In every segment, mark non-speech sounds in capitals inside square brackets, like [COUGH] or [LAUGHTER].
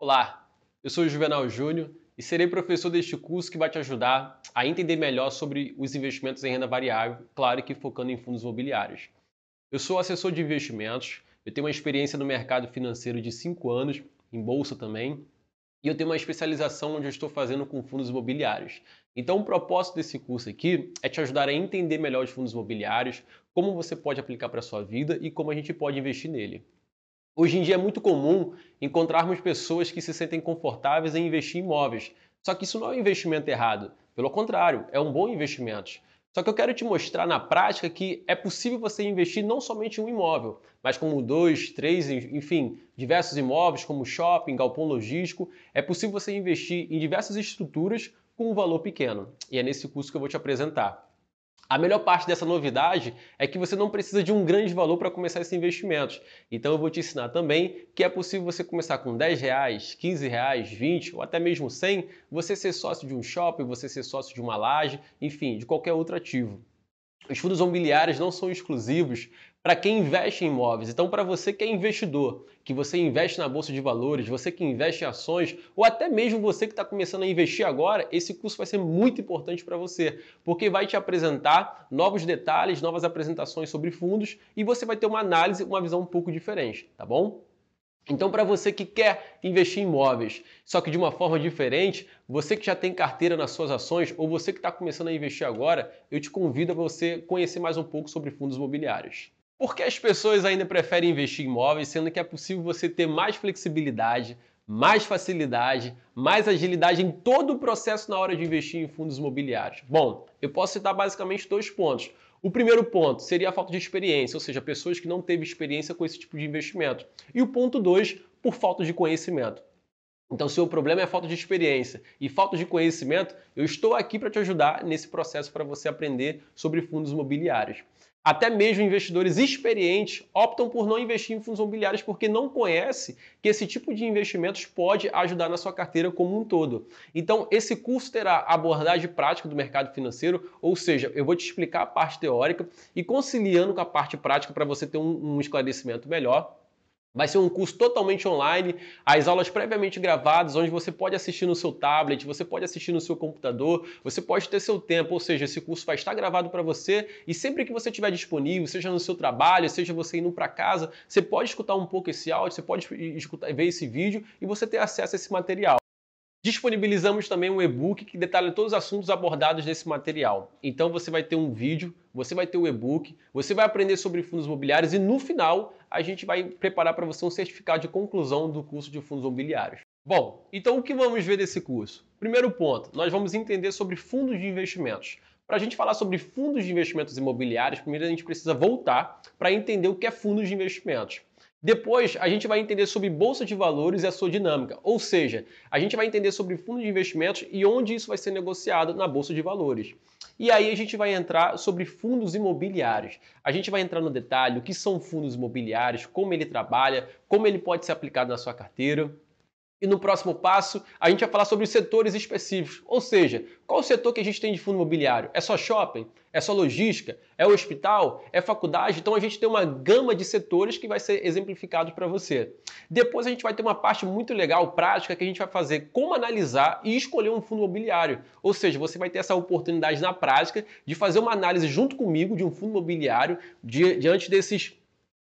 Olá, eu sou o Juvenal Júnior e serei professor deste curso que vai te ajudar a entender melhor sobre os investimentos em renda variável, claro que focando em fundos imobiliários. Eu sou assessor de investimentos, eu tenho uma experiência no mercado financeiro de 5 anos, em bolsa também, e eu tenho uma especialização onde eu estou fazendo com fundos imobiliários. Então, o propósito desse curso aqui é te ajudar a entender melhor os fundos imobiliários, como você pode aplicar para a sua vida e como a gente pode investir nele. Hoje em dia é muito comum encontrarmos pessoas que se sentem confortáveis em investir em imóveis. Só que isso não é um investimento errado. Pelo contrário, é um bom investimento. Só que eu quero te mostrar na prática que é possível você investir não somente em um imóvel, mas como dois, três, enfim, diversos imóveis, como shopping, galpão logístico. É possível você investir em diversas estruturas com um valor pequeno. E é nesse curso que eu vou te apresentar. A melhor parte dessa novidade é que você não precisa de um grande valor para começar esses investimentos. Então eu vou te ensinar também que é possível você começar com 10 reais, 15 reais, 20 ou até mesmo 100, você ser sócio de um shopping, você ser sócio de uma laje, enfim, de qualquer outro ativo. Os fundos imobiliários não são exclusivos para quem investe em imóveis. Então, para você que é investidor, que você investe na bolsa de valores, você que investe em ações, ou até mesmo você que está começando a investir agora, esse curso vai ser muito importante para você, porque vai te apresentar novos detalhes, novas apresentações sobre fundos e você vai ter uma análise, uma visão um pouco diferente, tá bom? Então, para você que quer investir em imóveis, só que de uma forma diferente, você que já tem carteira nas suas ações ou você que está começando a investir agora, eu te convido a você conhecer mais um pouco sobre fundos imobiliários. Por que as pessoas ainda preferem investir em imóveis, sendo que é possível você ter mais flexibilidade, mais facilidade, mais agilidade em todo o processo na hora de investir em fundos imobiliários? Bom, eu posso citar basicamente dois pontos. O primeiro ponto seria a falta de experiência, ou seja, pessoas que não teve experiência com esse tipo de investimento. E o ponto dois, por falta de conhecimento. Então, se o problema é falta de experiência e falta de conhecimento, eu estou aqui para te ajudar nesse processo para você aprender sobre fundos imobiliários. Até mesmo investidores experientes optam por não investir em fundos imobiliários porque não conhece que esse tipo de investimentos pode ajudar na sua carteira como um todo. Então, esse curso terá abordagem prática do mercado financeiro, ou seja, eu vou te explicar a parte teórica e conciliando com a parte prática para você ter um, um esclarecimento melhor. Vai ser um curso totalmente online, as aulas previamente gravadas, onde você pode assistir no seu tablet, você pode assistir no seu computador, você pode ter seu tempo, ou seja, esse curso vai estar gravado para você e sempre que você estiver disponível, seja no seu trabalho, seja você indo para casa, você pode escutar um pouco esse áudio, você pode escutar, ver esse vídeo e você ter acesso a esse material. Disponibilizamos também um e-book que detalha todos os assuntos abordados nesse material. Então você vai ter um vídeo, você vai ter o e-book, você vai aprender sobre fundos imobiliários e no final a gente vai preparar para você um certificado de conclusão do curso de fundos imobiliários. Bom, então o que vamos ver desse curso? Primeiro ponto, nós vamos entender sobre fundos de investimentos. Para a gente falar sobre fundos de investimentos imobiliários, primeiro a gente precisa voltar para entender o que é fundos de investimentos. Depois, a gente vai entender sobre bolsa de valores e a sua dinâmica, ou seja, a gente vai entender sobre fundo de investimentos e onde isso vai ser negociado na bolsa de valores. E aí a gente vai entrar sobre fundos imobiliários. A gente vai entrar no detalhe o que são fundos imobiliários, como ele trabalha, como ele pode ser aplicado na sua carteira. E no próximo passo, a gente vai falar sobre setores específicos. Ou seja, qual o setor que a gente tem de fundo imobiliário? É só shopping? É só logística? É hospital? É faculdade? Então a gente tem uma gama de setores que vai ser exemplificado para você. Depois a gente vai ter uma parte muito legal, prática, que a gente vai fazer como analisar e escolher um fundo imobiliário. Ou seja, você vai ter essa oportunidade na prática de fazer uma análise junto comigo de um fundo imobiliário diante desses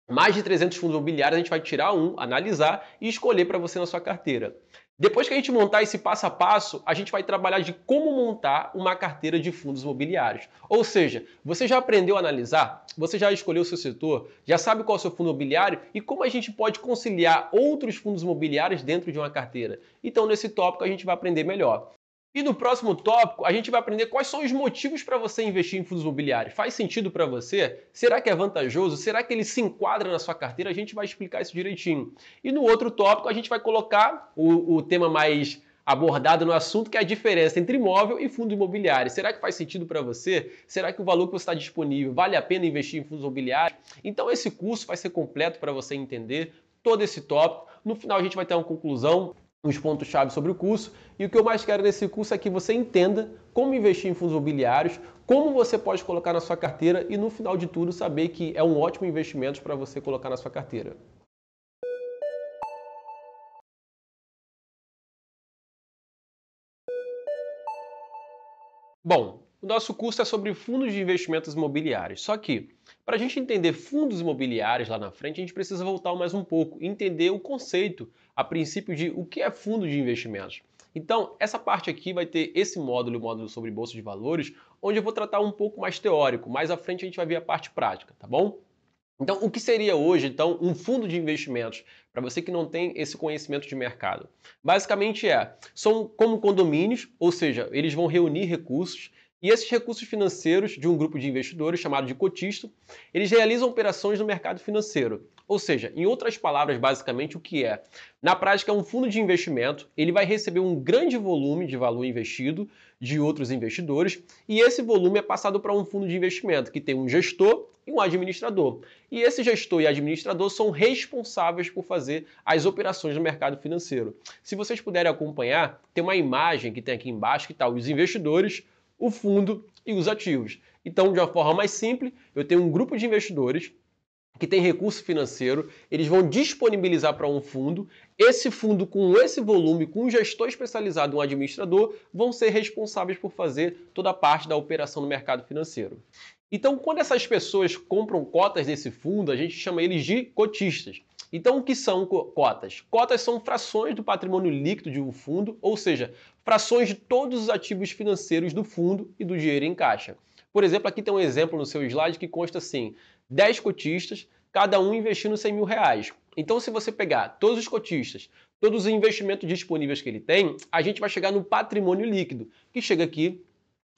mais de 300 fundos imobiliários, a gente vai tirar um, analisar e escolher para você na sua carteira. Depois que a gente montar esse passo a passo, a gente vai trabalhar de como montar uma carteira de fundos imobiliários. Ou seja, você já aprendeu a analisar? Você já escolheu o seu setor? Já sabe qual é o seu fundo imobiliário? E como a gente pode conciliar outros fundos imobiliários dentro de uma carteira? Então, nesse tópico, a gente vai aprender melhor. E no próximo tópico, a gente vai aprender quais são os motivos para você investir em fundos imobiliários. Faz sentido para você? Será que é vantajoso? Será que ele se enquadra na sua carteira? A gente vai explicar isso direitinho. E no outro tópico, a gente vai colocar o, o tema mais abordado no assunto, que é a diferença entre imóvel e fundo imobiliário. Será que faz sentido para você? Será que o valor que você está disponível vale a pena investir em fundos imobiliários? Então esse curso vai ser completo para você entender todo esse tópico. No final a gente vai ter uma conclusão uns pontos-chave sobre o curso. E o que eu mais quero nesse curso é que você entenda como investir em fundos imobiliários, como você pode colocar na sua carteira e, no final de tudo, saber que é um ótimo investimento para você colocar na sua carteira. Bom, o nosso curso é sobre fundos de investimentos imobiliários. Só que, para a gente entender fundos imobiliários lá na frente, a gente precisa voltar mais um pouco, entender o conceito a princípio, de o que é fundo de investimentos. Então, essa parte aqui vai ter esse módulo, o módulo sobre bolsa de valores, onde eu vou tratar um pouco mais teórico. Mais à frente a gente vai ver a parte prática, tá bom? Então, o que seria hoje, então, um fundo de investimentos para você que não tem esse conhecimento de mercado? Basicamente é, são como condomínios, ou seja, eles vão reunir recursos e esses recursos financeiros de um grupo de investidores chamado de cotista, eles realizam operações no mercado financeiro. Ou seja, em outras palavras, basicamente o que é? Na prática, é um fundo de investimento, ele vai receber um grande volume de valor investido de outros investidores e esse volume é passado para um fundo de investimento que tem um gestor e um administrador. E esse gestor e administrador são responsáveis por fazer as operações no mercado financeiro. Se vocês puderem acompanhar, tem uma imagem que tem aqui embaixo que está os investidores, o fundo e os ativos. Então, de uma forma mais simples, eu tenho um grupo de investidores que tem recurso financeiro, eles vão disponibilizar para um fundo. Esse fundo, com esse volume, com um gestor especializado, um administrador, vão ser responsáveis por fazer toda a parte da operação no mercado financeiro. Então, quando essas pessoas compram cotas desse fundo, a gente chama eles de cotistas. Então, o que são cotas? Cotas são frações do patrimônio líquido de um fundo, ou seja, frações de todos os ativos financeiros do fundo e do dinheiro em caixa. Por exemplo, aqui tem um exemplo no seu slide que consta assim: 10 cotistas, cada um investindo 100 mil reais. Então, se você pegar todos os cotistas, todos os investimentos disponíveis que ele tem, a gente vai chegar no patrimônio líquido, que chega aqui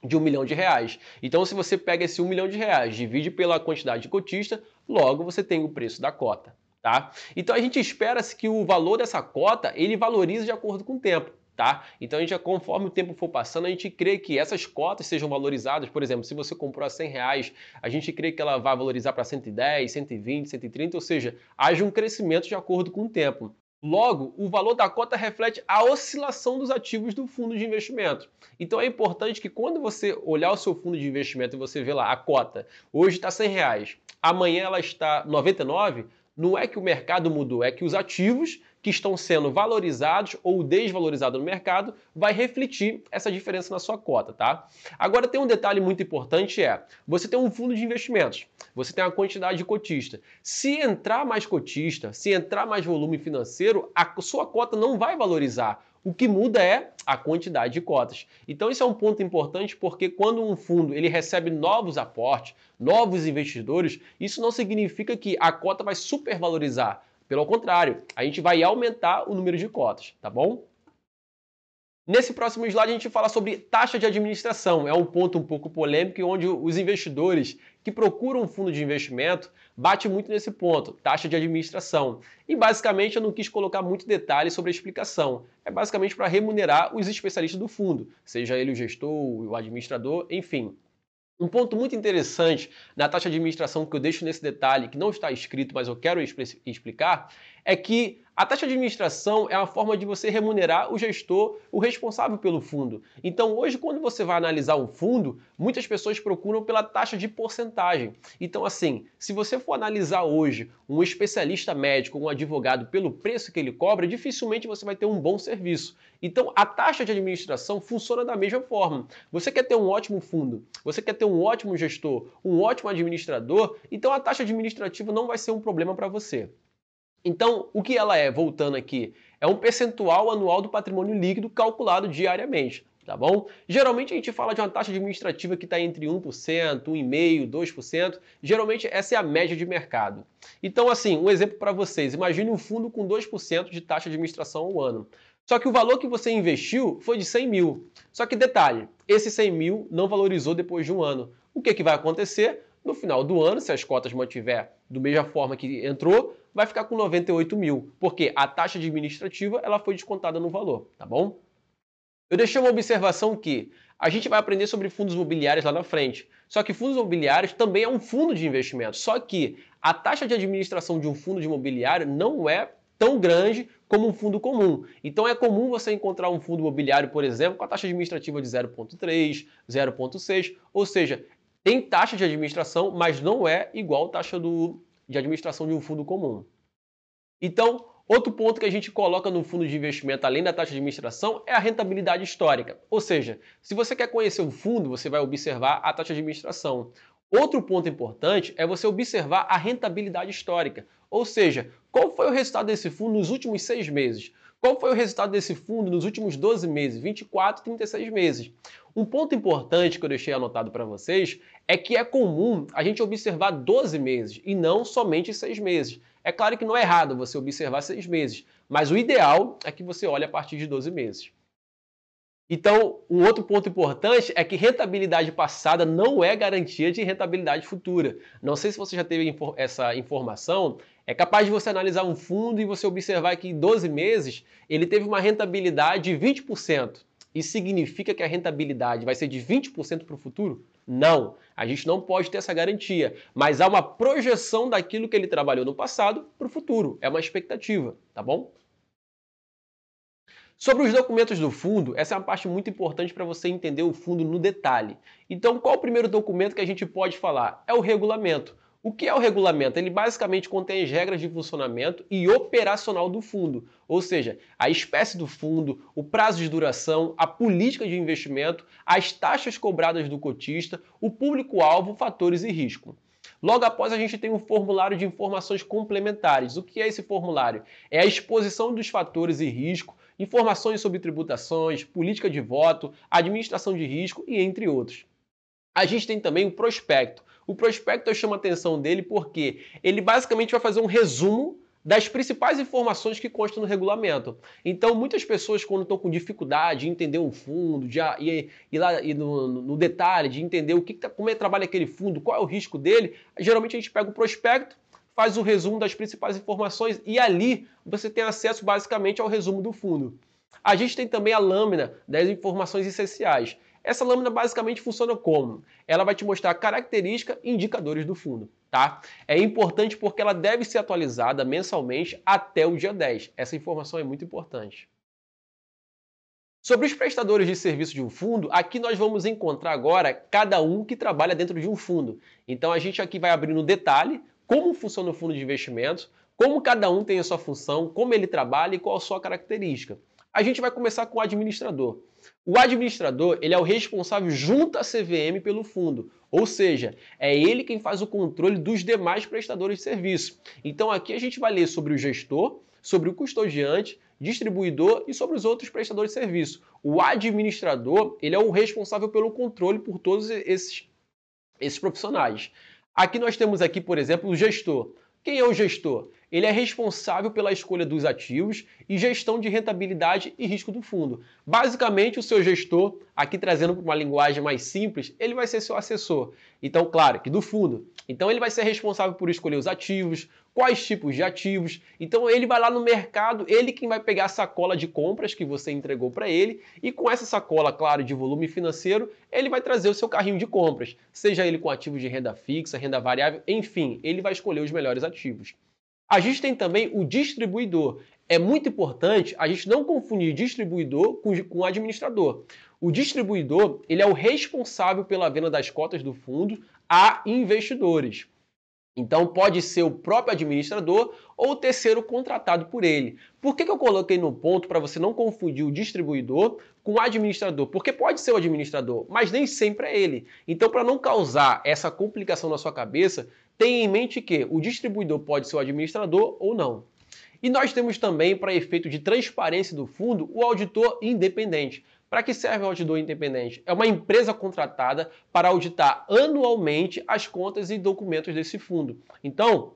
de um milhão de reais. Então, se você pega esse um milhão de reais, divide pela quantidade de cotista, logo você tem o preço da cota. Tá? Então a gente espera que o valor dessa cota ele valorize de acordo com o tempo. Tá? Então a gente, conforme o tempo for passando, a gente crê que essas cotas sejam valorizadas. Por exemplo, se você comprou a 100 reais, a gente crê que ela vai valorizar para 110, 120, 130, ou seja, haja um crescimento de acordo com o tempo. Logo, o valor da cota reflete a oscilação dos ativos do fundo de investimento. Então é importante que quando você olhar o seu fundo de investimento e você vê lá a cota, hoje está 100 reais, amanhã ela está 99, não é que o mercado mudou, é que os ativos que estão sendo valorizados ou desvalorizados no mercado vai refletir essa diferença na sua cota, tá? Agora tem um detalhe muito importante é, você tem um fundo de investimentos, você tem uma quantidade de cotista. Se entrar mais cotista, se entrar mais volume financeiro, a sua cota não vai valorizar. O que muda é a quantidade de cotas. Então isso é um ponto importante porque quando um fundo ele recebe novos aportes, novos investidores, isso não significa que a cota vai supervalorizar. Pelo contrário, a gente vai aumentar o número de cotas, tá bom? Nesse próximo slide a gente fala sobre taxa de administração. É um ponto um pouco polêmico onde os investidores que procuram um fundo de investimento bate muito nesse ponto, taxa de administração. E basicamente eu não quis colocar muito detalhe sobre a explicação. É basicamente para remunerar os especialistas do fundo, seja ele o gestor, o administrador, enfim. Um ponto muito interessante na taxa de administração que eu deixo nesse detalhe, que não está escrito, mas eu quero explicar, é que a taxa de administração é uma forma de você remunerar o gestor, o responsável pelo fundo. Então, hoje, quando você vai analisar um fundo, muitas pessoas procuram pela taxa de porcentagem. Então, assim, se você for analisar hoje um especialista médico, um advogado, pelo preço que ele cobra, dificilmente você vai ter um bom serviço. Então, a taxa de administração funciona da mesma forma. Você quer ter um ótimo fundo, você quer ter um ótimo gestor, um ótimo administrador, então a taxa administrativa não vai ser um problema para você. Então, o que ela é, voltando aqui, é um percentual anual do patrimônio líquido calculado diariamente, tá bom? Geralmente a gente fala de uma taxa administrativa que está entre 1%, 1,5%, 2%. Geralmente essa é a média de mercado. Então, assim, um exemplo para vocês. Imagine um fundo com 2% de taxa de administração ao ano. Só que o valor que você investiu foi de 100 mil. Só que detalhe, esse 100 mil não valorizou depois de um ano. O que, que vai acontecer? No final do ano, se as cotas mantiver da mesma forma que entrou, vai ficar com 98 mil, porque a taxa administrativa ela foi descontada no valor, tá bom? Eu deixei uma observação que a gente vai aprender sobre fundos imobiliários lá na frente. Só que fundos imobiliários também é um fundo de investimento. Só que a taxa de administração de um fundo de imobiliário não é tão grande como um fundo comum. Então é comum você encontrar um fundo imobiliário, por exemplo, com a taxa administrativa de 0,3, 0,6, ou seja, tem taxa de administração, mas não é igual taxa do, de administração de um fundo comum. Então, Outro ponto que a gente coloca no fundo de investimento, além da taxa de administração, é a rentabilidade histórica. Ou seja, se você quer conhecer o fundo, você vai observar a taxa de administração. Outro ponto importante é você observar a rentabilidade histórica. Ou seja, qual foi o resultado desse fundo nos últimos seis meses? Qual foi o resultado desse fundo nos últimos 12 meses, 24, 36 meses? Um ponto importante que eu deixei anotado para vocês é que é comum a gente observar 12 meses e não somente 6 meses. É claro que não é errado você observar seis meses, mas o ideal é que você olhe a partir de 12 meses. Então, um outro ponto importante é que rentabilidade passada não é garantia de rentabilidade futura. Não sei se você já teve essa informação. É capaz de você analisar um fundo e você observar que em 12 meses ele teve uma rentabilidade de 20%. Isso significa que a rentabilidade vai ser de 20% para o futuro? Não, a gente não pode ter essa garantia, mas há uma projeção daquilo que ele trabalhou no passado para o futuro, é uma expectativa, tá bom? Sobre os documentos do fundo, essa é uma parte muito importante para você entender o fundo no detalhe. Então, qual o primeiro documento que a gente pode falar? É o regulamento. O que é o regulamento? Ele basicamente contém as regras de funcionamento e operacional do fundo, ou seja, a espécie do fundo, o prazo de duração, a política de investimento, as taxas cobradas do cotista, o público-alvo, fatores e risco. Logo após, a gente tem um formulário de informações complementares. O que é esse formulário? É a exposição dos fatores e risco, informações sobre tributações, política de voto, administração de risco e entre outros. A gente tem também o prospecto. O prospecto eu chamo a atenção dele porque ele basicamente vai fazer um resumo das principais informações que constam no regulamento. Então, muitas pessoas, quando estão com dificuldade de entender um fundo, de ir, ir lá ir no, no, detalhe, de entender o que, tá, como é que trabalha aquele fundo, qual é o risco dele, geralmente a gente pega o prospecto, faz o resumo das principais informações e ali você tem acesso basicamente ao resumo do fundo. A gente tem também a lâmina das informações essenciais. Essa lâmina basicamente funciona como? Ela vai te mostrar características e indicadores do fundo, tá? É importante porque ela deve ser atualizada mensalmente até o dia 10. Essa informação é muito importante. Sobre os prestadores de serviço de um fundo, aqui nós vamos encontrar agora cada um que trabalha dentro de um fundo. Então a gente aqui vai abrir no detalhe como funciona o fundo de investimentos, como cada um tem a sua função, como ele trabalha e qual a sua característica. A gente vai começar com o administrador. O administrador ele é o responsável junto à CVM pelo fundo, ou seja, é ele quem faz o controle dos demais prestadores de serviço. Então aqui a gente vai ler sobre o gestor, sobre o custodiante, distribuidor e sobre os outros prestadores de serviço. O administrador ele é o responsável pelo controle por todos esses, esses profissionais. Aqui nós temos aqui, por exemplo, o gestor. Quem é o gestor? Ele é responsável pela escolha dos ativos e gestão de rentabilidade e risco do fundo. Basicamente, o seu gestor, aqui trazendo para uma linguagem mais simples, ele vai ser seu assessor. Então, claro, que do fundo. Então, ele vai ser responsável por escolher os ativos, quais tipos de ativos. Então, ele vai lá no mercado, ele quem vai pegar a sacola de compras que você entregou para ele e com essa sacola, claro, de volume financeiro, ele vai trazer o seu carrinho de compras, seja ele com ativos de renda fixa, renda variável, enfim, ele vai escolher os melhores ativos. A gente tem também o distribuidor. É muito importante a gente não confundir distribuidor com, com administrador. O distribuidor ele é o responsável pela venda das cotas do fundo a investidores. Então pode ser o próprio administrador ou o terceiro contratado por ele. Por que, que eu coloquei no ponto para você não confundir o distribuidor com o administrador? Porque pode ser o administrador, mas nem sempre é ele. Então, para não causar essa complicação na sua cabeça, tenha em mente que o distribuidor pode ser o administrador ou não. E nós temos também, para efeito de transparência do fundo, o auditor independente. Para que serve o auditor independente? É uma empresa contratada para auditar anualmente as contas e documentos desse fundo. Então,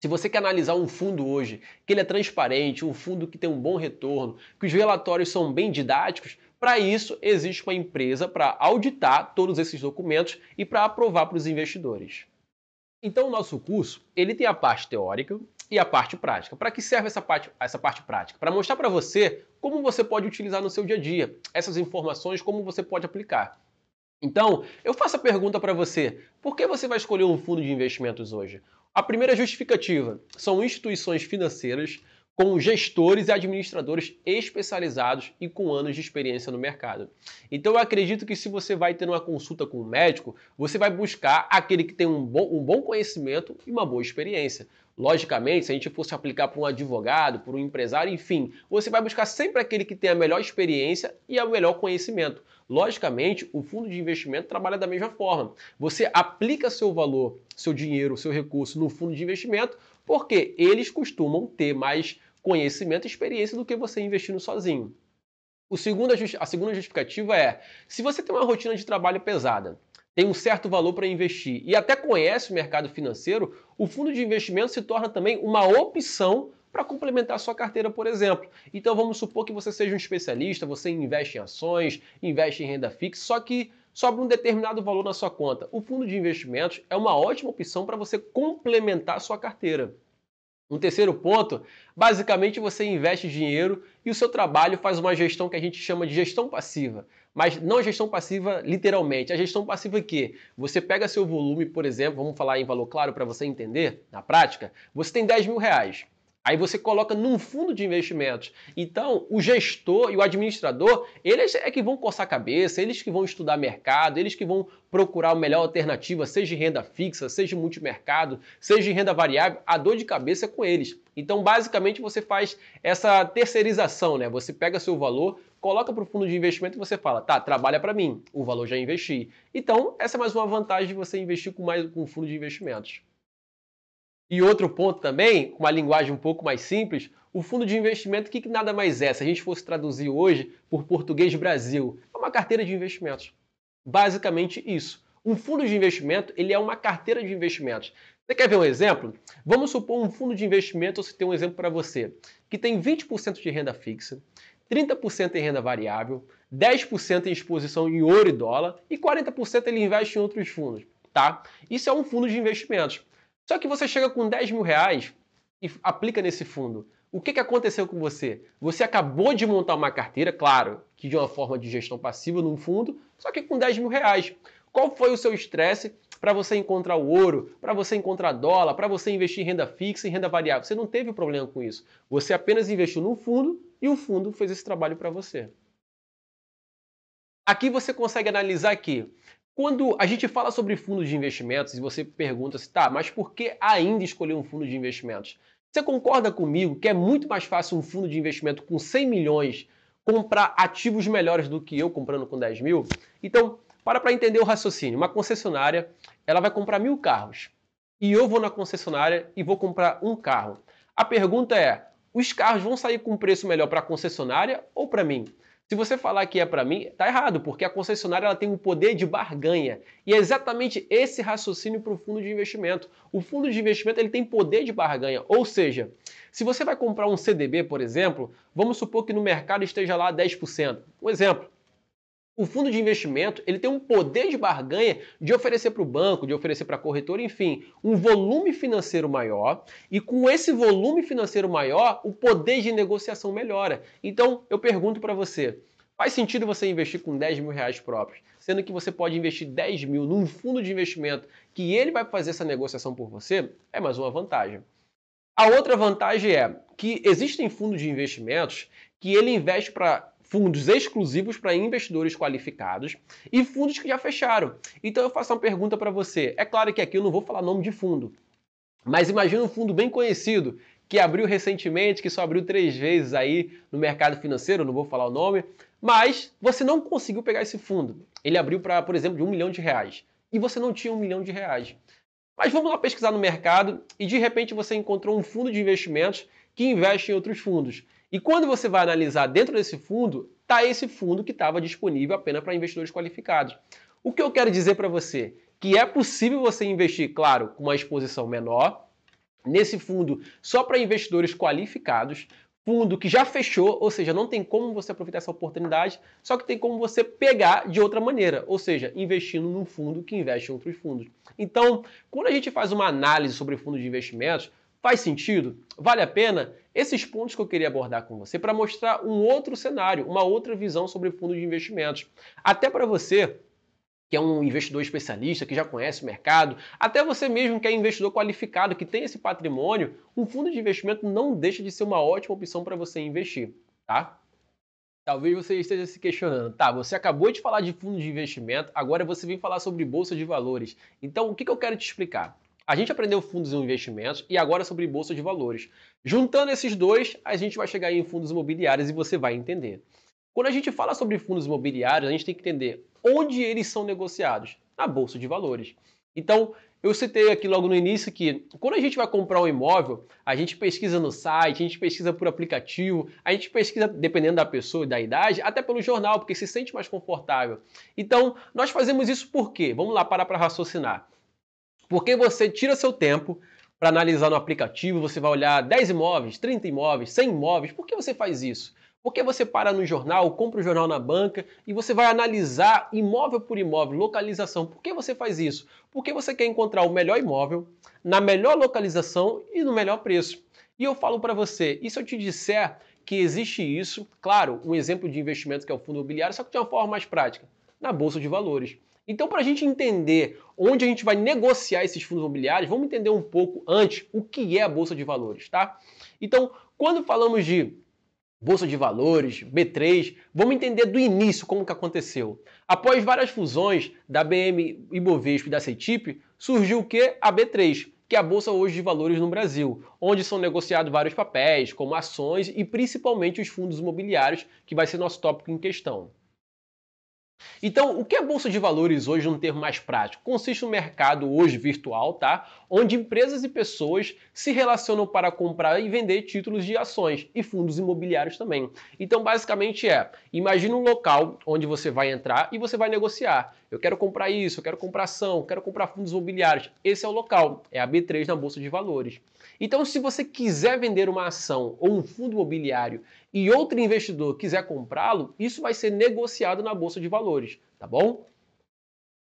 se você quer analisar um fundo hoje, que ele é transparente, um fundo que tem um bom retorno, que os relatórios são bem didáticos, para isso existe uma empresa para auditar todos esses documentos e para aprovar para os investidores. Então, o nosso curso ele tem a parte teórica e a parte prática. Para que serve essa parte, essa parte prática? Para mostrar para você como você pode utilizar no seu dia a dia essas informações, como você pode aplicar. Então, eu faço a pergunta para você: por que você vai escolher um fundo de investimentos hoje? A primeira justificativa são instituições financeiras com gestores e administradores especializados e com anos de experiência no mercado. Então eu acredito que se você vai ter uma consulta com um médico, você vai buscar aquele que tem um bom, um bom conhecimento e uma boa experiência. Logicamente, se a gente fosse aplicar para um advogado, para um empresário, enfim, você vai buscar sempre aquele que tem a melhor experiência e o melhor conhecimento. Logicamente, o fundo de investimento trabalha da mesma forma. Você aplica seu valor, seu dinheiro, seu recurso no fundo de investimento, porque eles costumam ter mais conhecimento e experiência do que você investindo sozinho. O segundo, a segunda justificativa é: se você tem uma rotina de trabalho pesada, tem um certo valor para investir e até conhece o mercado financeiro, o fundo de investimento se torna também uma opção para complementar a sua carteira, por exemplo. Então vamos supor que você seja um especialista, você investe em ações, investe em renda fixa, só que sobra um determinado valor na sua conta. O fundo de investimentos é uma ótima opção para você complementar a sua carteira. Um terceiro ponto, basicamente você investe dinheiro e o seu trabalho faz uma gestão que a gente chama de gestão passiva. Mas não gestão passiva literalmente. A gestão passiva é que você pega seu volume, por exemplo, vamos falar em valor claro para você entender na prática, você tem 10 mil reais. Aí você coloca num fundo de investimentos. Então, o gestor e o administrador, eles é que vão coçar a cabeça, eles que vão estudar mercado, eles que vão procurar a melhor alternativa, seja em renda fixa, seja em multimercado, seja em renda variável, a dor de cabeça é com eles. Então, basicamente, você faz essa terceirização, né? Você pega seu valor, coloca para o fundo de investimento e você fala, tá, trabalha para mim, o valor já investi. Então, essa é mais uma vantagem de você investir com mais com um fundo de investimentos. E outro ponto também, com uma linguagem um pouco mais simples, o fundo de investimento, o que, que nada mais é? Se a gente fosse traduzir hoje por português Brasil, é uma carteira de investimentos. Basicamente isso. Um fundo de investimento, ele é uma carteira de investimentos. Você quer ver um exemplo? Vamos supor um fundo de investimento, eu citei um exemplo para você, que tem 20% de renda fixa, 30% em renda variável, 10% em exposição em ouro e dólar e 40% ele investe em outros fundos, tá? Isso é um fundo de investimentos. Só que você chega com 10 mil reais e aplica nesse fundo. O que, que aconteceu com você? Você acabou de montar uma carteira, claro, que de uma forma de gestão passiva num fundo, só que com 10 mil reais. Qual foi o seu estresse para você encontrar o ouro, para você encontrar dólar, para você investir em renda fixa e renda variável? Você não teve problema com isso. Você apenas investiu num fundo e o fundo fez esse trabalho para você. Aqui você consegue analisar que quando a gente fala sobre fundos de investimentos e você pergunta se tá, mas por que ainda escolher um fundo de investimentos? Você concorda comigo que é muito mais fácil um fundo de investimento com 100 milhões comprar ativos melhores do que eu comprando com 10 mil? Então, para para entender o raciocínio. Uma concessionária, ela vai comprar mil carros. E eu vou na concessionária e vou comprar um carro. A pergunta é, os carros vão sair com um preço melhor para a concessionária ou para mim? Se você falar que é para mim, tá errado, porque a concessionária ela tem um poder de barganha. E é exatamente esse raciocínio para o fundo de investimento. O fundo de investimento ele tem poder de barganha, ou seja, se você vai comprar um CDB, por exemplo, vamos supor que no mercado esteja lá 10%. Um exemplo, o fundo de investimento ele tem um poder de barganha de oferecer para o banco, de oferecer para a corretora, enfim, um volume financeiro maior e com esse volume financeiro maior, o poder de negociação melhora. Então, eu pergunto para você, faz sentido você investir com 10 mil reais próprios, sendo que você pode investir 10 mil num fundo de investimento que ele vai fazer essa negociação por você? É mais uma vantagem. A outra vantagem é que existem fundos de investimentos que ele investe para fundos exclusivos para investidores qualificados e fundos que já fecharam. Então eu faço uma pergunta para você. É claro que aqui eu não vou falar nome de fundo, mas imagina um fundo bem conhecido que abriu recentemente, que só abriu três vezes aí no mercado financeiro, não vou falar o nome, mas você não conseguiu pegar esse fundo. Ele abriu para, por exemplo, de um milhão de reais e você não tinha um milhão de reais. Mas vamos lá pesquisar no mercado e de repente você encontrou um fundo de investimentos que investe em outros fundos. E quando você vai analisar dentro desse fundo, está esse fundo que estava disponível apenas para investidores qualificados. O que eu quero dizer para você? Que é possível você investir, claro, com uma exposição menor, nesse fundo só para investidores qualificados, fundo que já fechou, ou seja, não tem como você aproveitar essa oportunidade, só que tem como você pegar de outra maneira, ou seja, investindo num fundo que investe em outros fundos. Então, quando a gente faz uma análise sobre fundo de investimentos, Faz sentido? Vale a pena? Esses pontos que eu queria abordar com você para mostrar um outro cenário, uma outra visão sobre fundo de investimentos. Até para você que é um investidor especialista, que já conhece o mercado, até você mesmo que é investidor qualificado, que tem esse patrimônio, um fundo de investimento não deixa de ser uma ótima opção para você investir, tá? Talvez você esteja se questionando, tá? Você acabou de falar de fundo de investimento, agora você vem falar sobre bolsa de valores. Então, o que, que eu quero te explicar? A gente aprendeu fundos e investimentos e agora sobre bolsa de valores. Juntando esses dois, a gente vai chegar em fundos imobiliários e você vai entender. Quando a gente fala sobre fundos imobiliários, a gente tem que entender onde eles são negociados na bolsa de valores. Então, eu citei aqui logo no início que quando a gente vai comprar um imóvel, a gente pesquisa no site, a gente pesquisa por aplicativo, a gente pesquisa, dependendo da pessoa e da idade, até pelo jornal, porque se sente mais confortável. Então, nós fazemos isso por quê? Vamos lá parar para raciocinar. Porque você tira seu tempo para analisar no aplicativo, você vai olhar 10 imóveis, 30 imóveis, 100 imóveis. Por que você faz isso? Porque você para no jornal, compra o jornal na banca e você vai analisar imóvel por imóvel, localização. Por que você faz isso? Porque você quer encontrar o melhor imóvel, na melhor localização e no melhor preço. E eu falo para você, e se eu te disser que existe isso, claro, um exemplo de investimento que é o fundo imobiliário, só que de uma forma mais prática, na bolsa de valores. Então, para a gente entender onde a gente vai negociar esses fundos imobiliários, vamos entender um pouco antes o que é a bolsa de valores, tá? Então, quando falamos de Bolsa de Valores, B3, vamos entender do início como que aconteceu. Após várias fusões da BM Ibovespa e da CETIP, surgiu o que? A B3, que é a Bolsa hoje de Valores no Brasil, onde são negociados vários papéis, como ações e principalmente os fundos imobiliários, que vai ser nosso tópico em questão. Então, o que é bolsa de valores hoje num termo mais prático? Consiste no mercado hoje virtual, tá? Onde empresas e pessoas se relacionam para comprar e vender títulos de ações e fundos imobiliários também. Então, basicamente é, imagina um local onde você vai entrar e você vai negociar. Eu quero comprar isso, eu quero comprar ação, eu quero comprar fundos imobiliários. Esse é o local, é a B3 na bolsa de valores. Então, se você quiser vender uma ação ou um fundo imobiliário e outro investidor quiser comprá-lo, isso vai ser negociado na bolsa de valores, tá bom?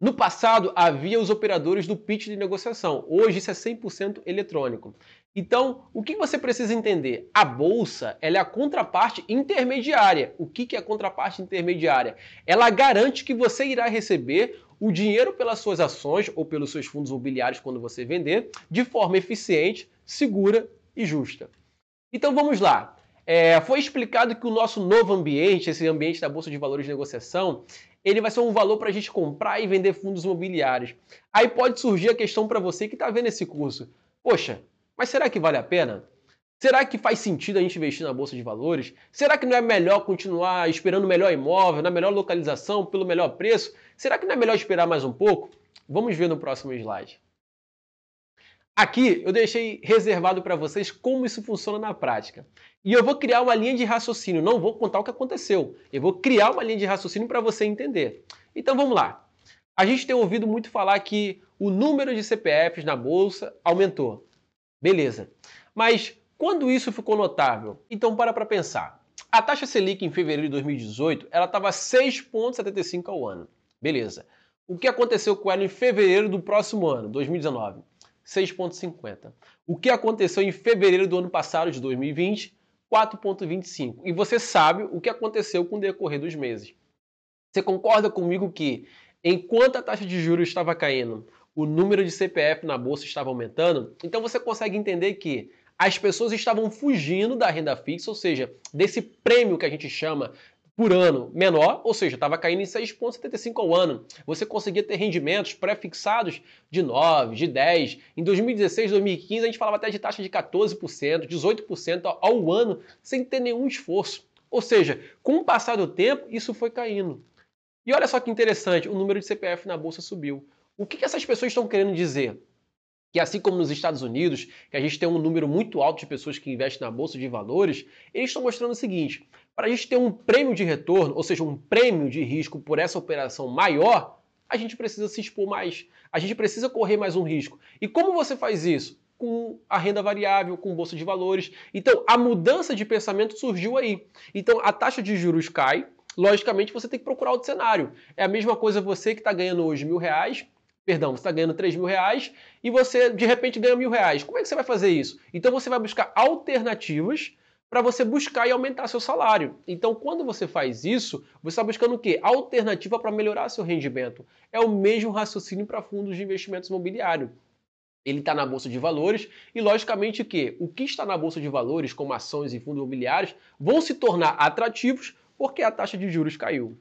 No passado havia os operadores do pitch de negociação. Hoje isso é 100% eletrônico. Então, o que você precisa entender? A bolsa ela é a contraparte intermediária. O que é a contraparte intermediária? Ela garante que você irá receber o dinheiro pelas suas ações ou pelos seus fundos imobiliários quando você vender, de forma eficiente, segura e justa. Então vamos lá. É, foi explicado que o nosso novo ambiente, esse ambiente da Bolsa de Valores de Negociação, ele vai ser um valor para a gente comprar e vender fundos imobiliários. Aí pode surgir a questão para você que está vendo esse curso. Poxa, mas será que vale a pena? Será que faz sentido a gente investir na Bolsa de Valores? Será que não é melhor continuar esperando o melhor imóvel, na melhor localização, pelo melhor preço? Será que não é melhor esperar mais um pouco? Vamos ver no próximo slide. Aqui eu deixei reservado para vocês como isso funciona na prática. E eu vou criar uma linha de raciocínio, não vou contar o que aconteceu. Eu vou criar uma linha de raciocínio para você entender. Então vamos lá. A gente tem ouvido muito falar que o número de CPFs na bolsa aumentou. Beleza. Mas quando isso ficou notável? Então para para pensar. A taxa Selic em fevereiro de 2018, ela estava 6,75 ao ano. Beleza. O que aconteceu com ela em fevereiro do próximo ano, 2019? 6,50. O que aconteceu em fevereiro do ano passado, de 2020? 4,25. E você sabe o que aconteceu com o decorrer dos meses. Você concorda comigo que, enquanto a taxa de juros estava caindo, o número de CPF na bolsa estava aumentando? Então você consegue entender que as pessoas estavam fugindo da renda fixa, ou seja, desse prêmio que a gente chama por ano menor, ou seja, estava caindo em 6,75 ao ano. Você conseguia ter rendimentos pré-fixados de 9, de 10. Em 2016, 2015, a gente falava até de taxa de 14%, 18% ao ano, sem ter nenhum esforço. Ou seja, com o passar do tempo, isso foi caindo. E olha só que interessante, o número de CPF na bolsa subiu. O que, que essas pessoas estão querendo dizer? que assim como nos Estados Unidos, que a gente tem um número muito alto de pessoas que investem na bolsa de valores, eles estão mostrando o seguinte: para a gente ter um prêmio de retorno, ou seja, um prêmio de risco por essa operação maior, a gente precisa se expor mais, a gente precisa correr mais um risco. E como você faz isso? Com a renda variável, com bolsa de valores. Então, a mudança de pensamento surgiu aí. Então, a taxa de juros cai, logicamente você tem que procurar outro cenário. É a mesma coisa você que está ganhando hoje mil reais, perdão, você está ganhando 3 mil reais e você de repente ganha mil reais. Como é que você vai fazer isso? Então você vai buscar alternativas para você buscar e aumentar seu salário. Então, quando você faz isso, você está buscando o quê? Alternativa para melhorar seu rendimento. É o mesmo raciocínio para fundos de investimentos imobiliários. Ele está na bolsa de valores e, logicamente, que o que está na bolsa de valores, como ações e fundos imobiliários, vão se tornar atrativos porque a taxa de juros caiu.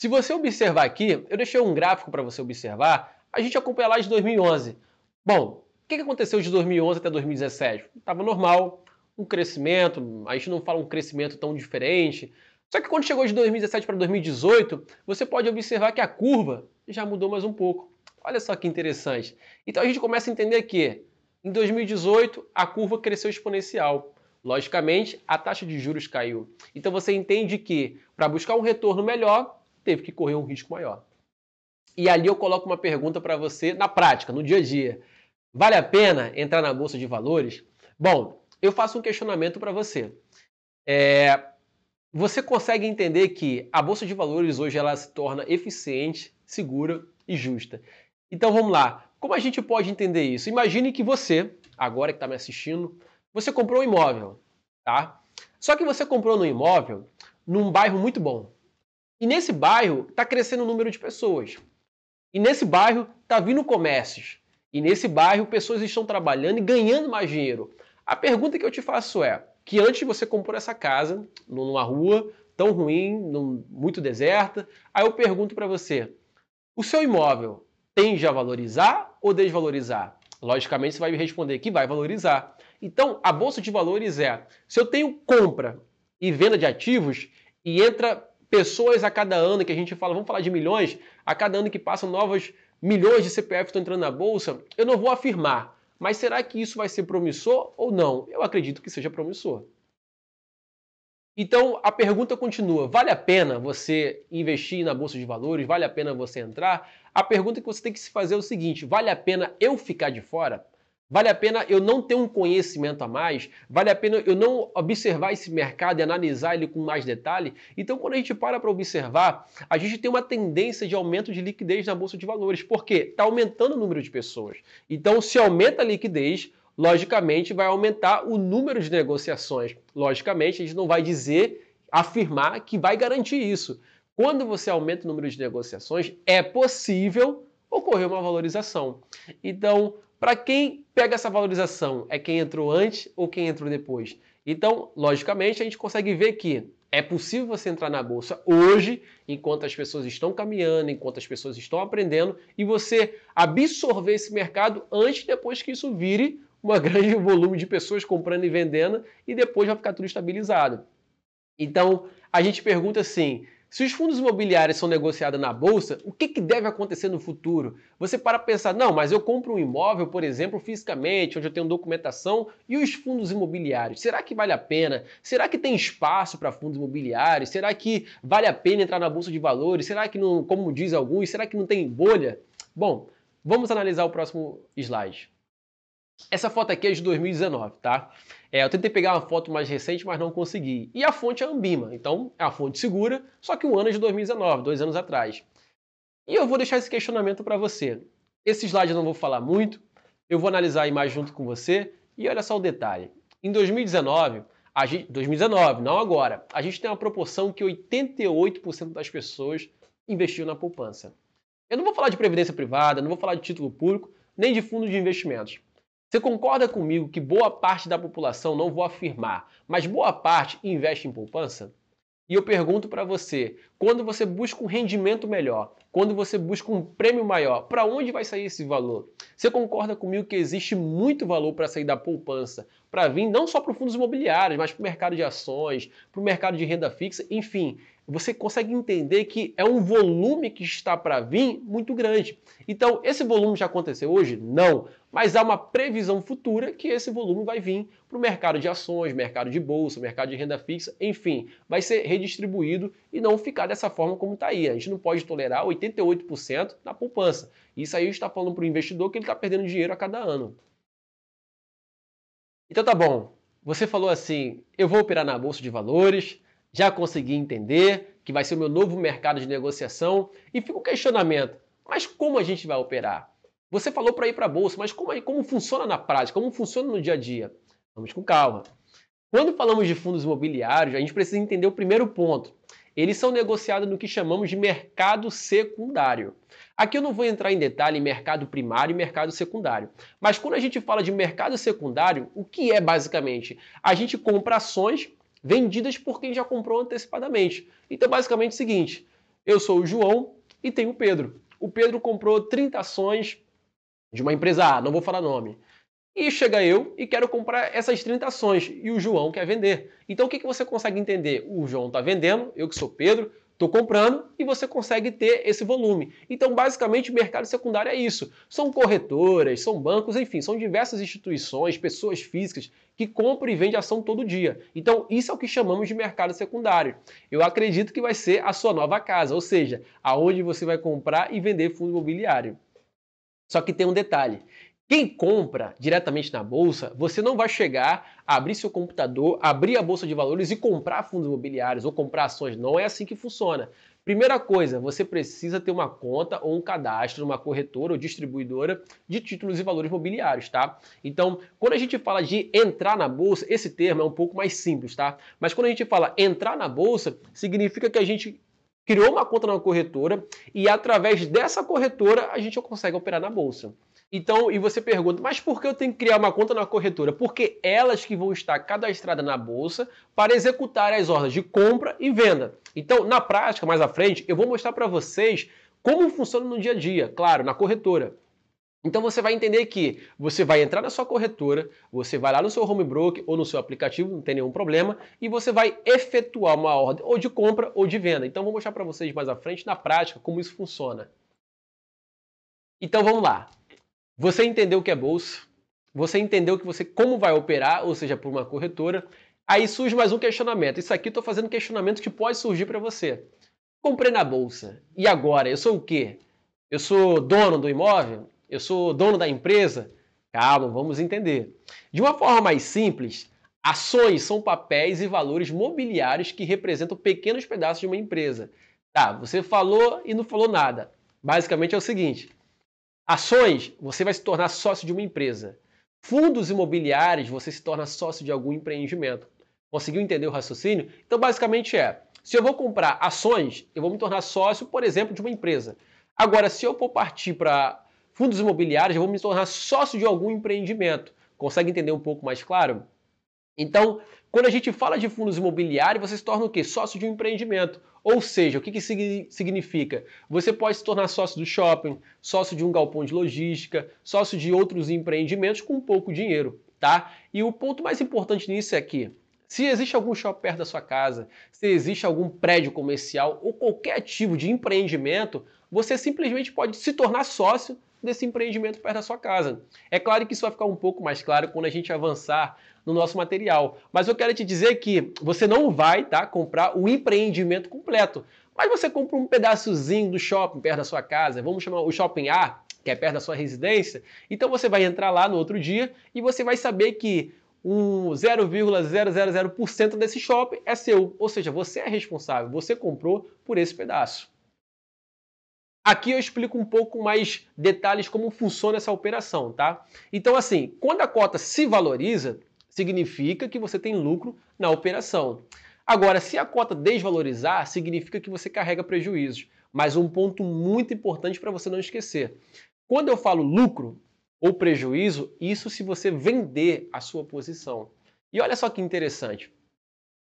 Se você observar aqui, eu deixei um gráfico para você observar, a gente acompanha lá de 2011. Bom, o que aconteceu de 2011 até 2017? Estava normal, um crescimento, a gente não fala um crescimento tão diferente. Só que quando chegou de 2017 para 2018, você pode observar que a curva já mudou mais um pouco. Olha só que interessante. Então a gente começa a entender que em 2018 a curva cresceu exponencial. Logicamente, a taxa de juros caiu. Então você entende que para buscar um retorno melhor, teve que correr um risco maior. E ali eu coloco uma pergunta para você na prática, no dia a dia. Vale a pena entrar na bolsa de valores? Bom, eu faço um questionamento para você. É, você consegue entender que a bolsa de valores hoje ela se torna eficiente, segura e justa. Então vamos lá. Como a gente pode entender isso? Imagine que você, agora que está me assistindo, você comprou um imóvel, tá? Só que você comprou no imóvel num bairro muito bom. E nesse bairro está crescendo o número de pessoas. E nesse bairro está vindo comércios. E nesse bairro pessoas estão trabalhando e ganhando mais dinheiro. A pergunta que eu te faço é: que antes você comprou essa casa numa rua tão ruim, muito deserta, aí eu pergunto para você: o seu imóvel tende a valorizar ou desvalorizar? Logicamente você vai me responder que vai valorizar. Então, a bolsa de valores é: se eu tenho compra e venda de ativos e entra pessoas a cada ano que a gente fala, vamos falar de milhões, a cada ano que passam novos milhões de CPF estão entrando na bolsa, eu não vou afirmar. Mas será que isso vai ser promissor ou não? Eu acredito que seja promissor. Então a pergunta continua: vale a pena você investir na bolsa de valores? Vale a pena você entrar? A pergunta que você tem que se fazer é o seguinte: vale a pena eu ficar de fora? Vale a pena eu não ter um conhecimento a mais? Vale a pena eu não observar esse mercado e analisar ele com mais detalhe? Então, quando a gente para para observar, a gente tem uma tendência de aumento de liquidez na bolsa de valores, porque está aumentando o número de pessoas. Então, se aumenta a liquidez, logicamente vai aumentar o número de negociações. Logicamente, a gente não vai dizer, afirmar que vai garantir isso. Quando você aumenta o número de negociações, é possível ocorrer uma valorização. Então, para quem pega essa valorização? É quem entrou antes ou quem entrou depois? Então, logicamente, a gente consegue ver que é possível você entrar na bolsa hoje, enquanto as pessoas estão caminhando, enquanto as pessoas estão aprendendo, e você absorver esse mercado antes depois que isso vire um [LAUGHS] grande volume de pessoas comprando e vendendo, e depois vai ficar tudo estabilizado. Então, a gente pergunta assim: se os fundos imobiliários são negociados na bolsa, o que, que deve acontecer no futuro? Você para pensar, não, mas eu compro um imóvel, por exemplo, fisicamente, onde eu tenho documentação, e os fundos imobiliários? Será que vale a pena? Será que tem espaço para fundos imobiliários? Será que vale a pena entrar na bolsa de valores? Será que não, como diz alguns, será que não tem bolha? Bom, vamos analisar o próximo slide. Essa foto aqui é de 2019, tá? É, eu tentei pegar uma foto mais recente, mas não consegui. E a fonte é a Ambima, então é uma fonte segura, só que o ano é de 2019, dois anos atrás. E eu vou deixar esse questionamento para você. Esse slide eu não vou falar muito, eu vou analisar a imagem junto com você e olha só o detalhe. Em 2019, a gente, 2019, não agora, a gente tem uma proporção que 88% das pessoas investiu na poupança. Eu não vou falar de previdência privada, não vou falar de título público, nem de fundo de investimentos. Você concorda comigo que boa parte da população, não vou afirmar, mas boa parte investe em poupança? E eu pergunto para você, quando você busca um rendimento melhor, quando você busca um prêmio maior, para onde vai sair esse valor? Você concorda comigo que existe muito valor para sair da poupança, para vir não só para fundos imobiliários, mas para o mercado de ações, para o mercado de renda fixa, enfim, você consegue entender que é um volume que está para vir muito grande. Então, esse volume já aconteceu hoje? Não. Mas há uma previsão futura que esse volume vai vir para o mercado de ações, mercado de bolsa, mercado de renda fixa, enfim, vai ser redistribuído e não ficar dessa forma como está aí. A gente não pode tolerar 88% na poupança. Isso aí está falando para o investidor que ele está perdendo dinheiro a cada ano. Então tá bom. Você falou assim: eu vou operar na bolsa de valores já consegui entender que vai ser o meu novo mercado de negociação e fica o questionamento: mas como a gente vai operar? Você falou para ir para a bolsa, mas como, como funciona na prática? Como funciona no dia a dia? Vamos com calma. Quando falamos de fundos imobiliários, a gente precisa entender o primeiro ponto. Eles são negociados no que chamamos de mercado secundário. Aqui eu não vou entrar em detalhe em mercado primário e mercado secundário. Mas quando a gente fala de mercado secundário, o que é basicamente? A gente compra ações vendidas por quem já comprou antecipadamente. Então, basicamente é o seguinte: eu sou o João e tenho o Pedro. O Pedro comprou 30 ações de uma empresa A, não vou falar nome. E chega eu e quero comprar essas 30 ações e o João quer vender. Então o que, que você consegue entender? O João está vendendo, eu que sou Pedro, estou comprando e você consegue ter esse volume. Então, basicamente, o mercado secundário é isso. São corretoras, são bancos, enfim, são diversas instituições, pessoas físicas que compram e vendem ação todo dia. Então, isso é o que chamamos de mercado secundário. Eu acredito que vai ser a sua nova casa, ou seja, aonde você vai comprar e vender fundo imobiliário. Só que tem um detalhe. Quem compra diretamente na bolsa, você não vai chegar, abrir seu computador, abrir a bolsa de valores e comprar fundos imobiliários ou comprar ações. Não é assim que funciona. Primeira coisa, você precisa ter uma conta ou um cadastro numa corretora ou distribuidora de títulos e valores imobiliários, tá? Então, quando a gente fala de entrar na bolsa, esse termo é um pouco mais simples, tá? Mas quando a gente fala entrar na bolsa, significa que a gente criou uma conta na corretora e através dessa corretora a gente consegue operar na bolsa. Então, e você pergunta, mas por que eu tenho que criar uma conta na corretora? Porque elas que vão estar cadastradas na bolsa para executar as ordens de compra e venda. Então, na prática, mais à frente, eu vou mostrar para vocês como funciona no dia a dia, claro, na corretora. Então você vai entender que você vai entrar na sua corretora, você vai lá no seu home broker ou no seu aplicativo, não tem nenhum problema, e você vai efetuar uma ordem ou de compra ou de venda. Então vou mostrar para vocês mais à frente na prática como isso funciona. Então vamos lá. Você entendeu o que é bolsa, você entendeu que você como vai operar, ou seja, por uma corretora. Aí surge mais um questionamento. Isso aqui estou fazendo questionamento que pode surgir para você. Comprei na bolsa. E agora? Eu sou o quê? Eu sou dono do imóvel? Eu sou dono da empresa? Calma, vamos entender. De uma forma mais simples, ações são papéis e valores mobiliários que representam pequenos pedaços de uma empresa. Tá, você falou e não falou nada. Basicamente é o seguinte: Ações, você vai se tornar sócio de uma empresa. Fundos imobiliários, você se torna sócio de algum empreendimento. Conseguiu entender o raciocínio? Então, basicamente é: se eu vou comprar ações, eu vou me tornar sócio, por exemplo, de uma empresa. Agora, se eu for partir para fundos imobiliários, eu vou me tornar sócio de algum empreendimento. Consegue entender um pouco mais claro? Então, quando a gente fala de fundos imobiliários, você se torna o quê? Sócio de um empreendimento. Ou seja, o que, que significa? Você pode se tornar sócio do shopping, sócio de um galpão de logística, sócio de outros empreendimentos com pouco dinheiro, tá? E o ponto mais importante nisso é que se existe algum shopping perto da sua casa, se existe algum prédio comercial ou qualquer ativo de empreendimento, você simplesmente pode se tornar sócio desse empreendimento perto da sua casa. É claro que isso vai ficar um pouco mais claro quando a gente avançar no nosso material, mas eu quero te dizer que você não vai tá, comprar o empreendimento completo, mas você compra um pedaçozinho do shopping perto da sua casa, vamos chamar o shopping A, que é perto da sua residência, então você vai entrar lá no outro dia e você vai saber que um 0,000% desse shopping é seu, ou seja, você é responsável, você comprou por esse pedaço. Aqui eu explico um pouco mais detalhes como funciona essa operação, tá? Então, assim, quando a cota se valoriza, significa que você tem lucro na operação. Agora, se a cota desvalorizar, significa que você carrega prejuízos. Mas um ponto muito importante para você não esquecer: quando eu falo lucro ou prejuízo, isso se você vender a sua posição. E olha só que interessante.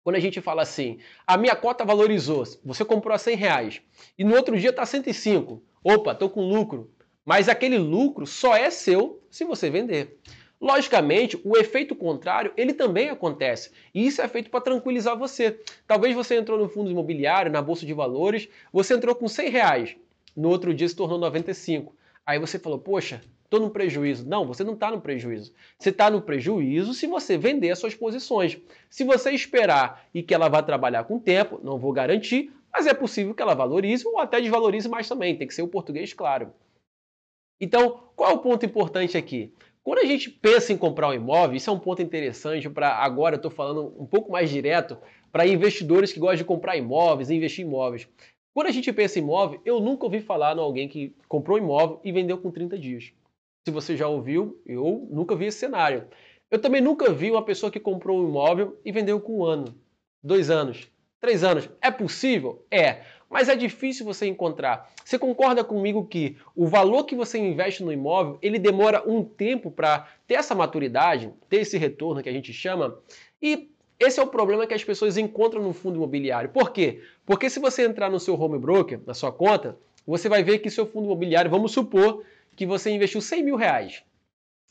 Quando a gente fala assim, a minha cota valorizou, você comprou a 100 reais e no outro dia está 105. Opa, estou com lucro. Mas aquele lucro só é seu se você vender. Logicamente, o efeito contrário, ele também acontece. E isso é feito para tranquilizar você. Talvez você entrou no fundo imobiliário, na bolsa de valores, você entrou com 100 reais. No outro dia se tornou 95. Aí você falou, poxa, estou no prejuízo. Não, você não está no prejuízo. Você está no prejuízo se você vender as suas posições. Se você esperar e que ela vá trabalhar com o tempo, não vou garantir, mas é possível que ela valorize ou até desvalorize mais também. Tem que ser o português claro. Então, qual é o ponto importante aqui? Quando a gente pensa em comprar um imóvel, isso é um ponto interessante para agora eu estou falando um pouco mais direto para investidores que gostam de comprar imóveis e investir em imóveis. Quando a gente pensa em imóvel, eu nunca ouvi falar em alguém que comprou um imóvel e vendeu com 30 dias. Se você já ouviu, eu nunca vi esse cenário. Eu também nunca vi uma pessoa que comprou um imóvel e vendeu com um ano, dois anos, três anos. É possível? É. Mas é difícil você encontrar. Você concorda comigo que o valor que você investe no imóvel, ele demora um tempo para ter essa maturidade, ter esse retorno que a gente chama? E esse é o problema que as pessoas encontram no fundo imobiliário. Por quê? Porque se você entrar no seu home broker, na sua conta, você vai ver que seu fundo imobiliário, vamos supor que você investiu 100 mil reais.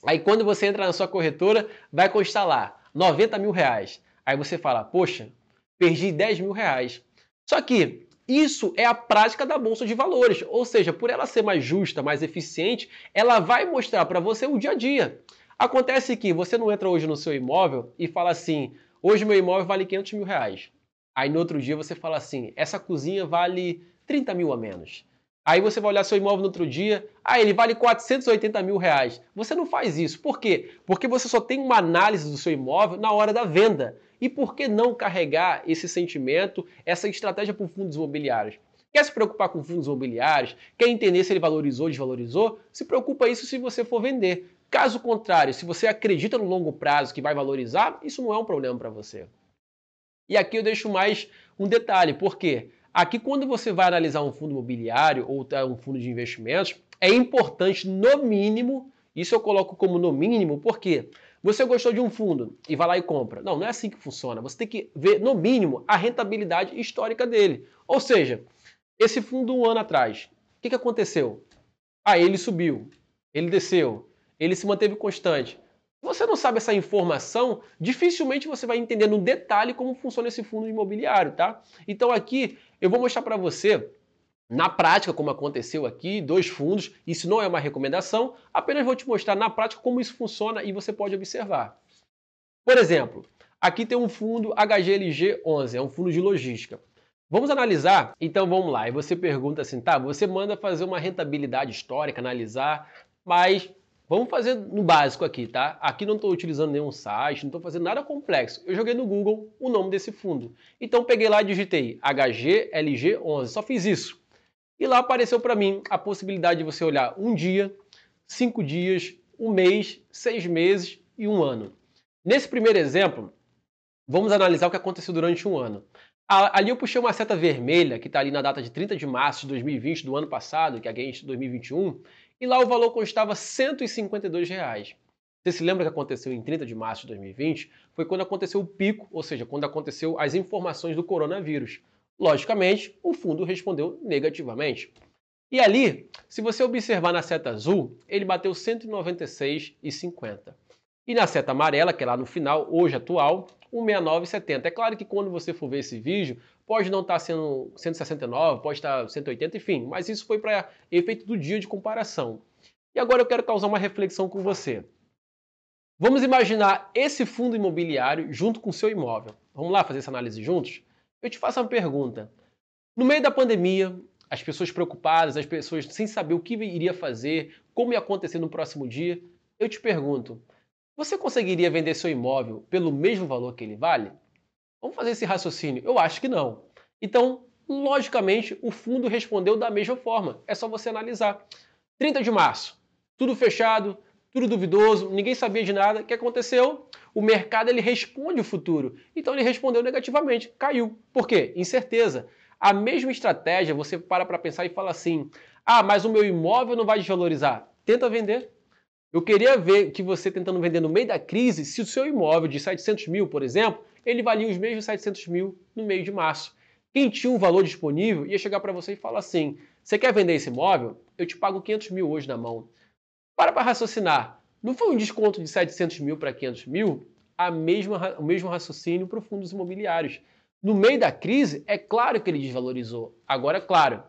Aí quando você entra na sua corretora, vai constar lá 90 mil reais. Aí você fala, poxa, perdi 10 mil reais. Só que isso é a prática da bolsa de valores, ou seja, por ela ser mais justa, mais eficiente, ela vai mostrar para você o dia a dia. Acontece que você não entra hoje no seu imóvel e fala assim: hoje meu imóvel vale 500 mil reais. Aí no outro dia você fala assim: essa cozinha vale 30 mil a menos. Aí você vai olhar seu imóvel no outro dia, ah, ele vale 480 mil reais. Você não faz isso. Por quê? Porque você só tem uma análise do seu imóvel na hora da venda. E por que não carregar esse sentimento, essa estratégia para fundos imobiliários? Quer se preocupar com fundos imobiliários? Quer entender se ele valorizou ou desvalorizou? Se preocupa isso se você for vender. Caso contrário, se você acredita no longo prazo que vai valorizar, isso não é um problema para você. E aqui eu deixo mais um detalhe, por quê? Aqui, quando você vai analisar um fundo imobiliário ou um fundo de investimentos, é importante, no mínimo, isso eu coloco como no mínimo, porque você gostou de um fundo e vai lá e compra. Não, não é assim que funciona. Você tem que ver, no mínimo, a rentabilidade histórica dele. Ou seja, esse fundo um ano atrás, o que, que aconteceu? Ah, ele subiu, ele desceu, ele se manteve constante você não sabe essa informação, dificilmente você vai entender no detalhe como funciona esse fundo imobiliário, tá? Então aqui eu vou mostrar para você na prática, como aconteceu aqui, dois fundos, isso não é uma recomendação, apenas vou te mostrar na prática como isso funciona e você pode observar. Por exemplo, aqui tem um fundo HGLG 11, é um fundo de logística. Vamos analisar? Então vamos lá. E você pergunta assim, tá, você manda fazer uma rentabilidade histórica, analisar, mas Vamos fazer no básico aqui, tá? Aqui não estou utilizando nenhum site, não estou fazendo nada complexo. Eu joguei no Google o nome desse fundo. Então peguei lá e digitei HGLG11, só fiz isso. E lá apareceu para mim a possibilidade de você olhar um dia, cinco dias, um mês, seis meses e um ano. Nesse primeiro exemplo, vamos analisar o que aconteceu durante um ano. Ali eu puxei uma seta vermelha, que está ali na data de 30 de março de 2020, do ano passado, que é a 2021, e lá o valor constava 152 reais. Você se lembra que aconteceu em 30 de março de 2020? Foi quando aconteceu o pico, ou seja, quando aconteceu as informações do coronavírus. Logicamente, o fundo respondeu negativamente. E ali, se você observar na seta azul, ele bateu 196,50. E na seta amarela, que é lá no final, hoje atual, 169,70. É claro que quando você for ver esse vídeo, pode não estar tá sendo 169, pode estar 180, enfim, mas isso foi para efeito do dia de comparação. E agora eu quero causar uma reflexão com você. Vamos imaginar esse fundo imobiliário junto com o seu imóvel. Vamos lá fazer essa análise juntos? Eu te faço uma pergunta. No meio da pandemia, as pessoas preocupadas, as pessoas sem saber o que iria fazer, como ia acontecer no próximo dia, eu te pergunto: você conseguiria vender seu imóvel pelo mesmo valor que ele vale? Vamos fazer esse raciocínio? Eu acho que não. Então, logicamente, o fundo respondeu da mesma forma. É só você analisar. 30 de março, tudo fechado, tudo duvidoso, ninguém sabia de nada. O que aconteceu? O mercado ele responde o futuro. Então ele respondeu negativamente, caiu. Por quê? Incerteza. A mesma estratégia, você para para pensar e fala assim: ah, mas o meu imóvel não vai desvalorizar. Tenta vender. Eu queria ver que você tentando vender no meio da crise, se o seu imóvel de 700 mil, por exemplo, ele valia os mesmos 700 mil no meio de março. Quem tinha um valor disponível ia chegar para você e falar assim: você quer vender esse imóvel? Eu te pago 500 mil hoje na mão. Para para raciocinar. Não foi um desconto de 700 mil para 500 mil? A mesma, o mesmo raciocínio para fundos imobiliários. No meio da crise, é claro que ele desvalorizou. Agora, é claro,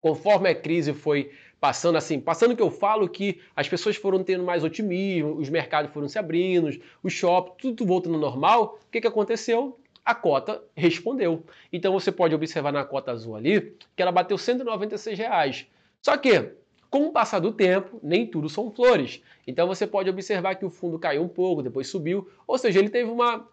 conforme a crise foi passando assim, passando que eu falo que as pessoas foram tendo mais otimismo, os mercados foram se abrindo, os shoppings, tudo voltando ao normal, o que, que aconteceu? A cota respondeu. Então você pode observar na cota azul ali que ela bateu 196 reais. Só que, com o passar do tempo, nem tudo são flores. Então você pode observar que o fundo caiu um pouco, depois subiu, ou seja, ele teve uma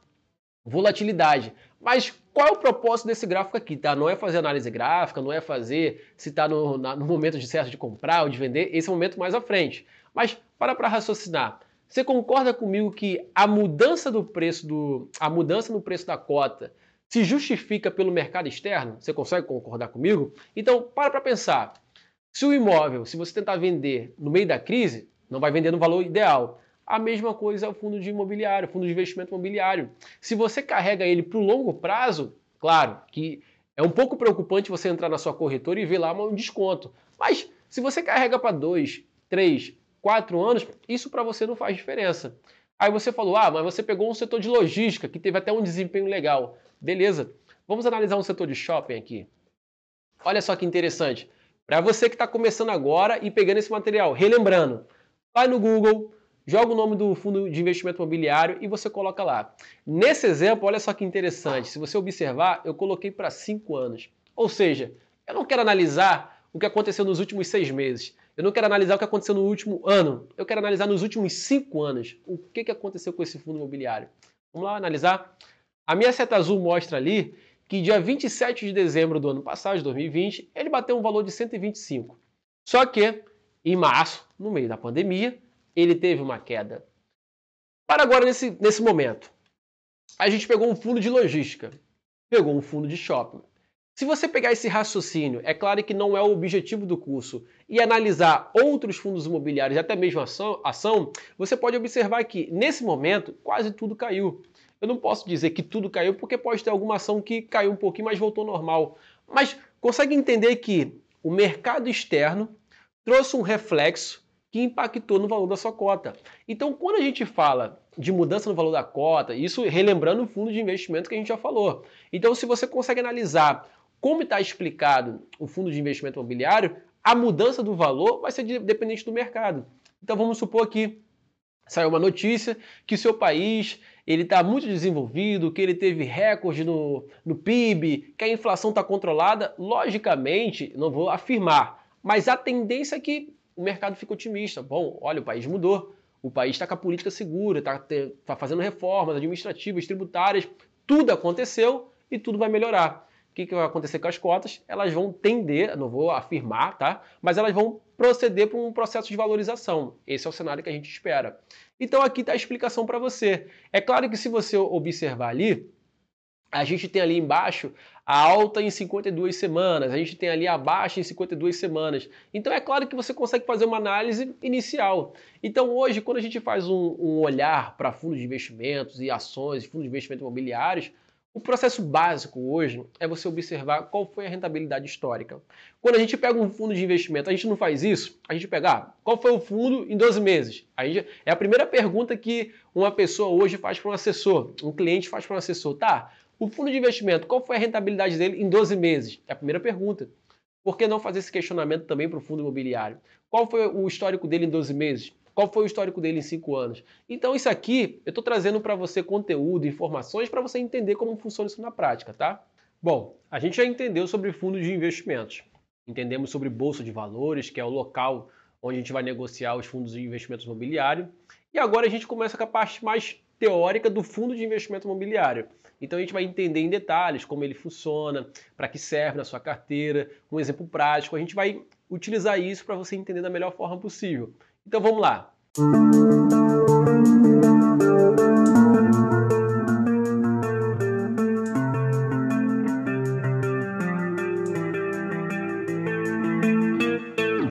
volatilidade. Mas qual é o propósito desse gráfico aqui? Tá? Não é fazer análise gráfica, não é fazer se está no, no, momento de certo de comprar ou de vender, esse é o momento mais à frente. Mas para para raciocinar. Você concorda comigo que a mudança do preço do a mudança no preço da cota se justifica pelo mercado externo? Você consegue concordar comigo? Então, para para pensar. Se o imóvel, se você tentar vender no meio da crise, não vai vender no valor ideal. A mesma coisa é o fundo de imobiliário, fundo de investimento imobiliário. Se você carrega ele para o longo prazo, claro que é um pouco preocupante você entrar na sua corretora e ver lá um desconto. Mas se você carrega para dois, 3, 4 anos, isso para você não faz diferença. Aí você falou, ah, mas você pegou um setor de logística que teve até um desempenho legal. Beleza, vamos analisar um setor de shopping aqui. Olha só que interessante. Para você que está começando agora e pegando esse material, relembrando, vai no Google, joga o nome do fundo de investimento imobiliário e você coloca lá. Nesse exemplo, olha só que interessante. Se você observar, eu coloquei para 5 anos. Ou seja, eu não quero analisar o que aconteceu nos últimos seis meses. Eu não quero analisar o que aconteceu no último ano. Eu quero analisar nos últimos cinco anos o que, aconteceu com esse fundo imobiliário. Vamos lá analisar? A minha seta azul mostra ali que dia 27 de dezembro do ano passado, de 2020, ele bateu um valor de 125. Só que, em março, no meio da pandemia, ele teve uma queda. Para agora, nesse, nesse momento, a gente pegou um fundo de logística, pegou um fundo de shopping, se você pegar esse raciocínio, é claro que não é o objetivo do curso, e analisar outros fundos imobiliários, até mesmo ação, ação, você pode observar que, nesse momento, quase tudo caiu. Eu não posso dizer que tudo caiu, porque pode ter alguma ação que caiu um pouquinho, mas voltou normal. Mas consegue entender que o mercado externo trouxe um reflexo que impactou no valor da sua cota. Então, quando a gente fala de mudança no valor da cota, isso relembrando o fundo de investimento que a gente já falou. Então, se você consegue analisar como está explicado o fundo de investimento imobiliário, a mudança do valor vai ser dependente do mercado. Então vamos supor que saiu uma notícia que o seu país ele está muito desenvolvido, que ele teve recorde no, no PIB, que a inflação está controlada. Logicamente, não vou afirmar, mas a tendência é que o mercado fica otimista. Bom, olha, o país mudou, o país está com a política segura, está tá fazendo reformas administrativas, tributárias, tudo aconteceu e tudo vai melhorar o que, que vai acontecer com as cotas? Elas vão tender, não vou afirmar, tá? Mas elas vão proceder para um processo de valorização. Esse é o cenário que a gente espera. Então aqui está a explicação para você. É claro que se você observar ali, a gente tem ali embaixo a alta em 52 semanas, a gente tem ali a baixa em 52 semanas. Então é claro que você consegue fazer uma análise inicial. Então hoje, quando a gente faz um, um olhar para fundos de investimentos e ações, fundos de investimento imobiliários, o processo básico hoje é você observar qual foi a rentabilidade histórica. Quando a gente pega um fundo de investimento, a gente não faz isso, a gente pega, ah, qual foi o fundo em 12 meses? A gente, é a primeira pergunta que uma pessoa hoje faz para um assessor, um cliente faz para um assessor. Tá, o fundo de investimento, qual foi a rentabilidade dele em 12 meses? É a primeira pergunta. Por que não fazer esse questionamento também para o fundo imobiliário? Qual foi o histórico dele em 12 meses? Qual foi o histórico dele em cinco anos? Então, isso aqui eu estou trazendo para você conteúdo, informações para você entender como funciona isso na prática, tá? Bom, a gente já entendeu sobre fundos de investimentos. Entendemos sobre bolsa de valores, que é o local onde a gente vai negociar os fundos de investimento imobiliário. E agora a gente começa com a parte mais teórica do fundo de investimento imobiliário. Então a gente vai entender em detalhes como ele funciona, para que serve na sua carteira, um exemplo prático. A gente vai utilizar isso para você entender da melhor forma possível. Então vamos lá. Música